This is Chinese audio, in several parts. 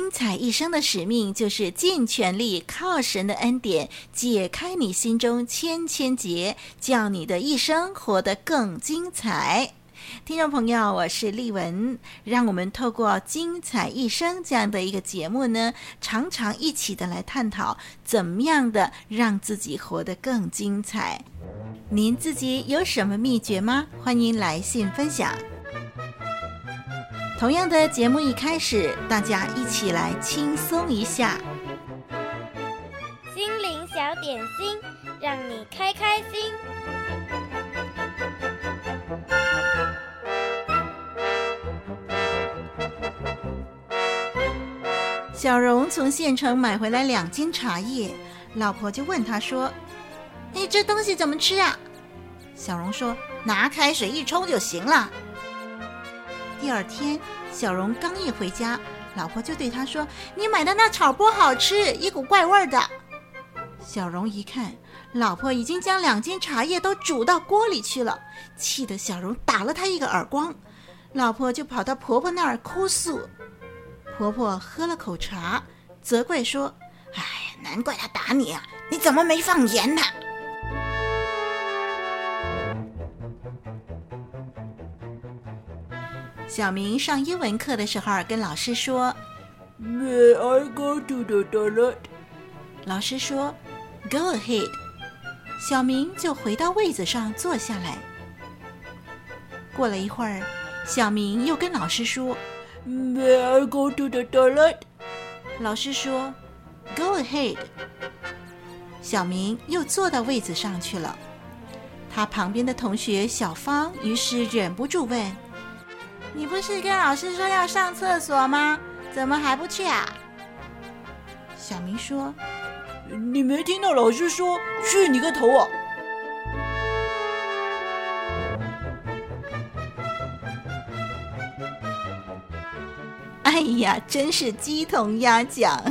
精彩一生的使命就是尽全力靠神的恩典解开你心中千千结，叫你的一生活得更精彩。听众朋友，我是丽文，让我们透过《精彩一生》这样的一个节目呢，常常一起的来探讨怎么样的让自己活得更精彩。您自己有什么秘诀吗？欢迎来信分享。同样的节目一开始，大家一起来轻松一下，心灵小点心，让你开开心。小荣从县城买回来两斤茶叶，老婆就问他说：“你，这东西怎么吃啊？”小荣说：“拿开水一冲就行了。”第二天，小荣刚一回家，老婆就对他说：“你买的那炒钵好吃，一股怪味的。”小荣一看，老婆已经将两斤茶叶都煮到锅里去了，气得小荣打了他一个耳光。老婆就跑到婆婆那儿哭诉。婆婆喝了口茶，责怪说：“哎，难怪他打你啊！你怎么没放盐呢？”小明上英文课的时候，跟老师说：“May I go to the toilet？” 老师说：“Go ahead。”小明就回到位子上坐下来。过了一会儿，小明又跟老师说：“May I go to the toilet？” 老师说：“Go ahead。”小明又坐到位子上去了。他旁边的同学小芳于是忍不住问。你不是跟老师说要上厕所吗？怎么还不去啊？小明说：“你没听到老师说去你个头啊！”哎呀，真是鸡同鸭讲。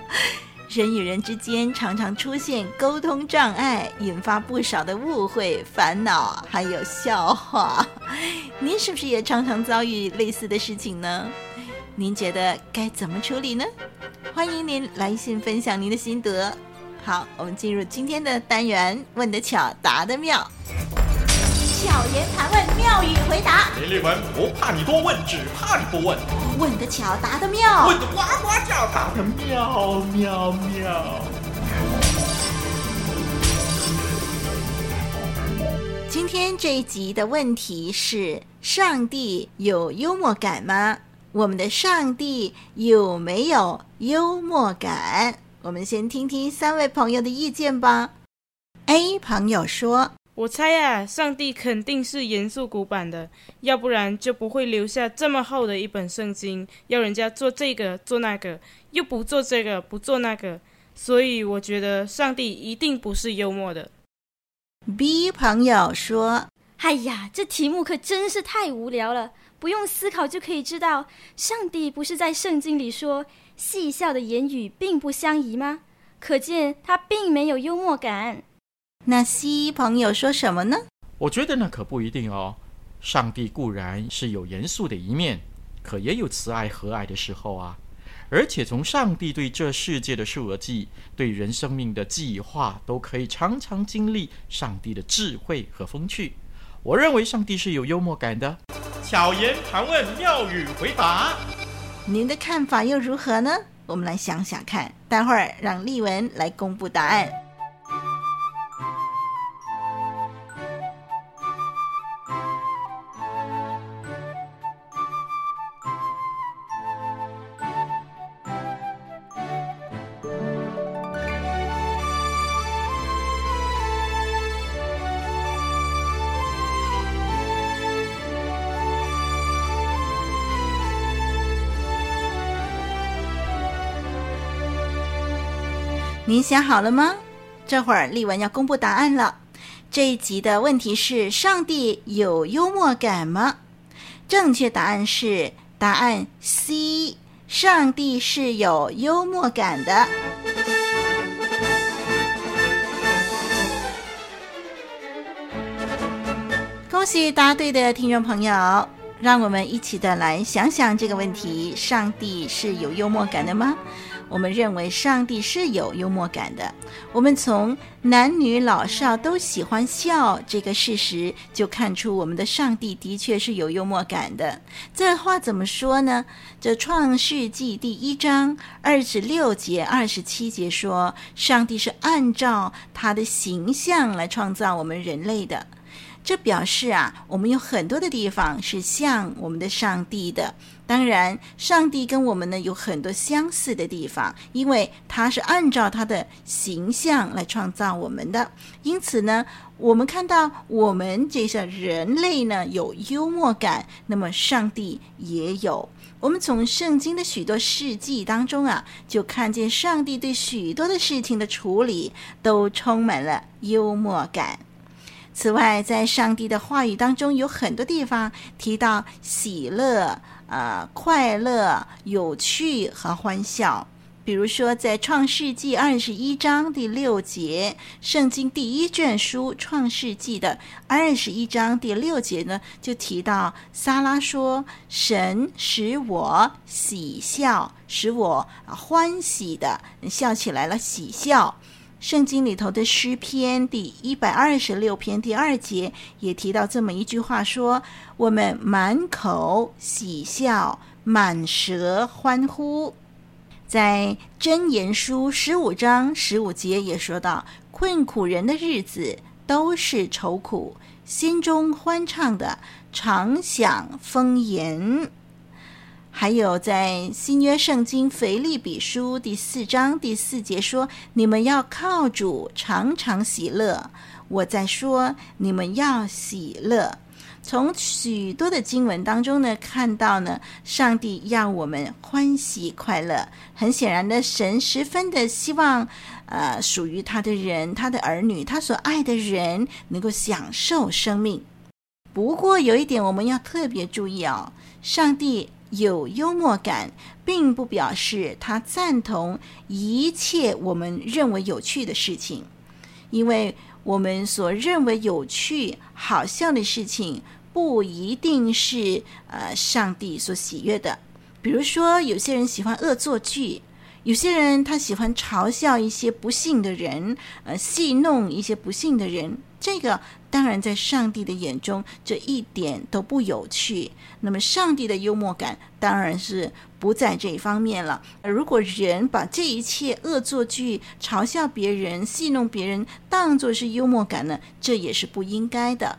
人与人之间常常出现沟通障碍，引发不少的误会、烦恼，还有笑话。您是不是也常常遭遇类似的事情呢？您觉得该怎么处理呢？欢迎您来信分享您的心得。好，我们进入今天的单元，问得巧，答得妙。巧言盘问，妙语回答。林立文不怕你多问，只怕你不问。问得巧，答得妙。问得呱呱叫，答得妙妙妙。今天这一集的问题是：上帝有幽默感吗？我们的上帝有没有幽默感？我们先听听三位朋友的意见吧。A 朋友说。我猜啊，上帝肯定是严肃古板的，要不然就不会留下这么厚的一本圣经，要人家做这个做那个，又不做这个不做那个，所以我觉得上帝一定不是幽默的。B 朋友说：“哎呀，这题目可真是太无聊了，不用思考就可以知道，上帝不是在圣经里说戏笑的言语并不相宜吗？可见他并没有幽默感。”那 C 朋友说什么呢？我觉得那可不一定哦。上帝固然是有严肃的一面，可也有慈爱和蔼的时候啊。而且从上帝对这世界的设计、对人生命的计划，都可以常常经历上帝的智慧和风趣。我认为上帝是有幽默感的。巧言盘问，妙语回答。您的看法又如何呢？我们来想想看。待会儿让丽文来公布答案。您想好了吗？这会儿丽文要公布答案了。这一集的问题是：上帝有幽默感吗？正确答案是答案 C，上帝是有幽默感的。恭喜答对的听众朋友，让我们一起的来想想这个问题：上帝是有幽默感的吗？我们认为上帝是有幽默感的。我们从男女老少都喜欢笑这个事实，就看出我们的上帝的确是有幽默感的。这话怎么说呢？这创世纪第一章二十六节、二十七节说，上帝是按照他的形象来创造我们人类的。这表示啊，我们有很多的地方是像我们的上帝的。当然，上帝跟我们呢有很多相似的地方，因为他是按照他的形象来创造我们的。因此呢，我们看到我们这些人类呢有幽默感，那么上帝也有。我们从圣经的许多事迹当中啊，就看见上帝对许多的事情的处理都充满了幽默感。此外，在上帝的话语当中，有很多地方提到喜乐、呃快乐、有趣和欢笑。比如说，在创世纪二十一章第六节，圣经第一卷书创世纪的二十一章第六节呢，就提到撒拉说：“神使我喜笑，使我欢喜的笑起来了，喜笑。”圣经里头的诗篇第一百二十六篇第二节也提到这么一句话说：“我们满口喜笑，满舌欢呼。”在箴言书十五章十五节也说到：“困苦人的日子都是愁苦，心中欢畅的常享丰盈。”还有在新约圣经腓利比书第四章第四节说：“你们要靠主常常喜乐。”我在说你们要喜乐。从许多的经文当中呢，看到呢，上帝要我们欢喜快乐。很显然的，神十分的希望，呃，属于他的人，他的儿女，他所爱的人，能够享受生命。不过有一点我们要特别注意哦，上帝。有幽默感，并不表示他赞同一切我们认为有趣的事情，因为我们所认为有趣、好笑的事情，不一定是呃上帝所喜悦的。比如说，有些人喜欢恶作剧，有些人他喜欢嘲笑一些不幸的人，呃，戏弄一些不幸的人。这个当然，在上帝的眼中，这一点都不有趣。那么，上帝的幽默感当然是不在这一方面了。如果人把这一切恶作剧、嘲笑别人、戏弄别人当作是幽默感呢，这也是不应该的。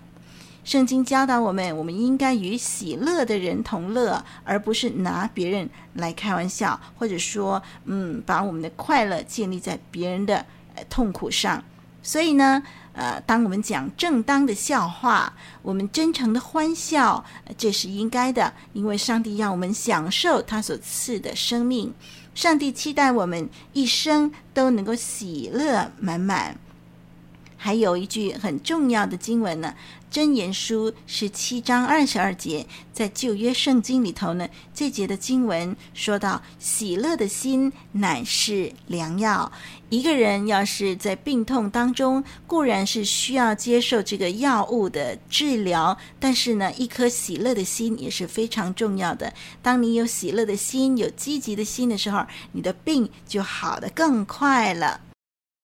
圣经教导我们，我们应该与喜乐的人同乐，而不是拿别人来开玩笑，或者说，嗯，把我们的快乐建立在别人的痛苦上。所以呢，呃，当我们讲正当的笑话，我们真诚的欢笑，这是应该的，因为上帝让我们享受他所赐的生命。上帝期待我们一生都能够喜乐满满。还有一句很重要的经文呢。箴言书十七章二十二节，在旧约圣经里头呢，这节的经文说到：“喜乐的心乃是良药。”一个人要是在病痛当中，固然是需要接受这个药物的治疗，但是呢，一颗喜乐的心也是非常重要的。当你有喜乐的心，有积极的心的时候，你的病就好得更快了。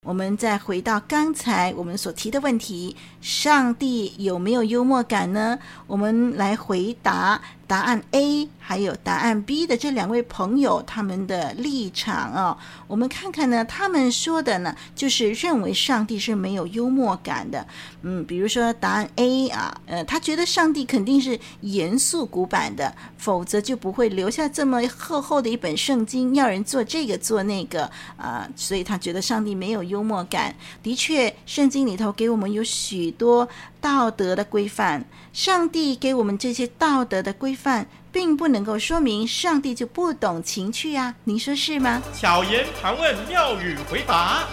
我们再回到刚才我们所提的问题：上帝有没有幽默感呢？我们来回答。答案 A 还有答案 B 的这两位朋友，他们的立场哦，我们看看呢，他们说的呢，就是认为上帝是没有幽默感的。嗯，比如说答案 A 啊，呃，他觉得上帝肯定是严肃古板的，否则就不会留下这么厚厚的一本圣经，要人做这个做那个啊，所以他觉得上帝没有幽默感。的确，圣经里头给我们有许多道德的规范，上帝给我们这些道德的规范。范，并不能够说明上帝就不懂情趣啊，您说是吗？巧言盘问，妙语回答。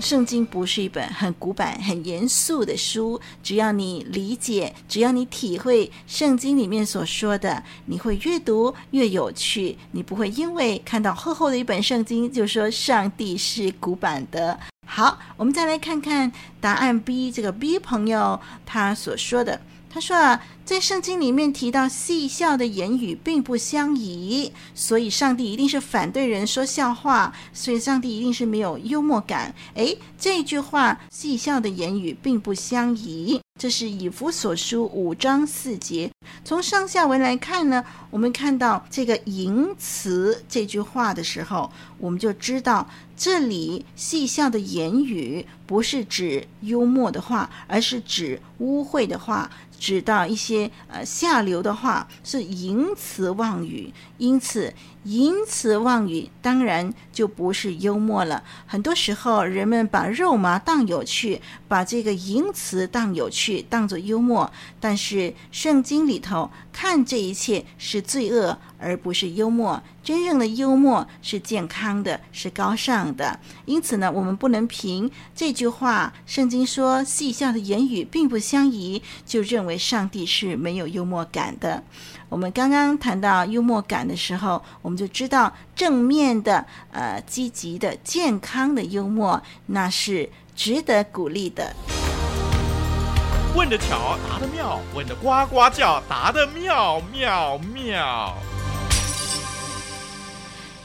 圣经不是一本很古板、很严肃的书，只要你理解，只要你体会圣经里面所说的，你会越读越有趣。你不会因为看到厚厚的一本圣经，就说上帝是古板的。好，我们再来看看答案 B，这个 B 朋友他所说的。他说啊，在圣经里面提到戏笑的言语并不相宜，所以上帝一定是反对人说笑话，所以上帝一定是没有幽默感。诶，这句话“戏笑的言语并不相宜”，这是以弗所书五章四节。从上下文来看呢，我们看到这个淫词这句话的时候，我们就知道这里戏笑的言语不是指幽默的话，而是指污秽的话。指到一些呃下流的话，是淫词妄语，因此淫词妄语当然就不是幽默了。很多时候，人们把肉麻当有趣，把这个淫词当有趣，当作幽默。但是圣经里头看这一切是罪恶，而不是幽默。真正的幽默是健康的，是高尚的。因此呢，我们不能凭这句话，圣经说戏笑的言语并不相宜，就认为上帝是没有幽默感的。我们刚刚谈到幽默感的时候，我们就知道正面的、呃积极的、健康的幽默，那是值得鼓励的。问的巧，答的妙；问的呱呱叫，答得妙妙妙。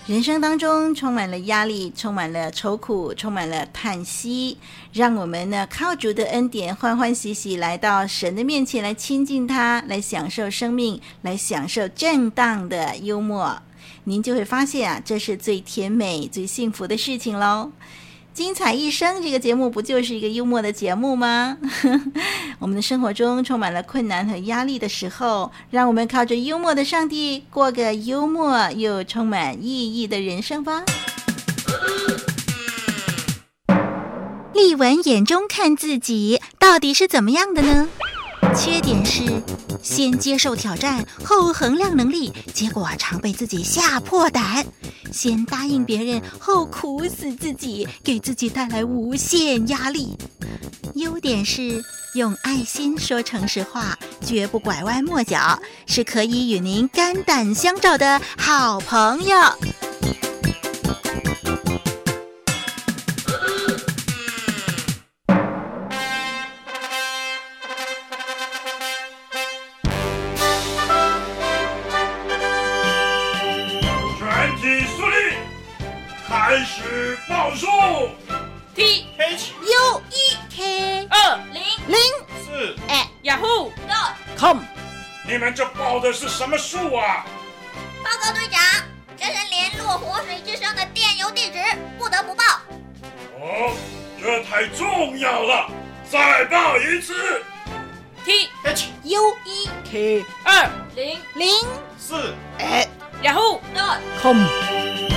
人生当中充满了压力，充满了愁苦，充满了叹息。让我们呢靠主的恩典，欢欢喜喜来到神的面前，来亲近他，来享受生命，来享受正当的幽默。您就会发现啊，这是最甜美、最幸福的事情喽。精彩一生这个节目不就是一个幽默的节目吗？我们的生活中充满了困难和压力的时候，让我们靠着幽默的上帝过个幽默又充满意义的人生吧。立文眼中看自己到底是怎么样的呢？缺点是先接受挑战后衡量能力，结果常被自己吓破胆；先答应别人后苦死自己，给自己带来无限压力。优点是用爱心说诚实话，绝不拐弯抹角，是可以与您肝胆相照的好朋友。这太重要了，再报一次。T H U E K 二零零四 at Yahoo dot com。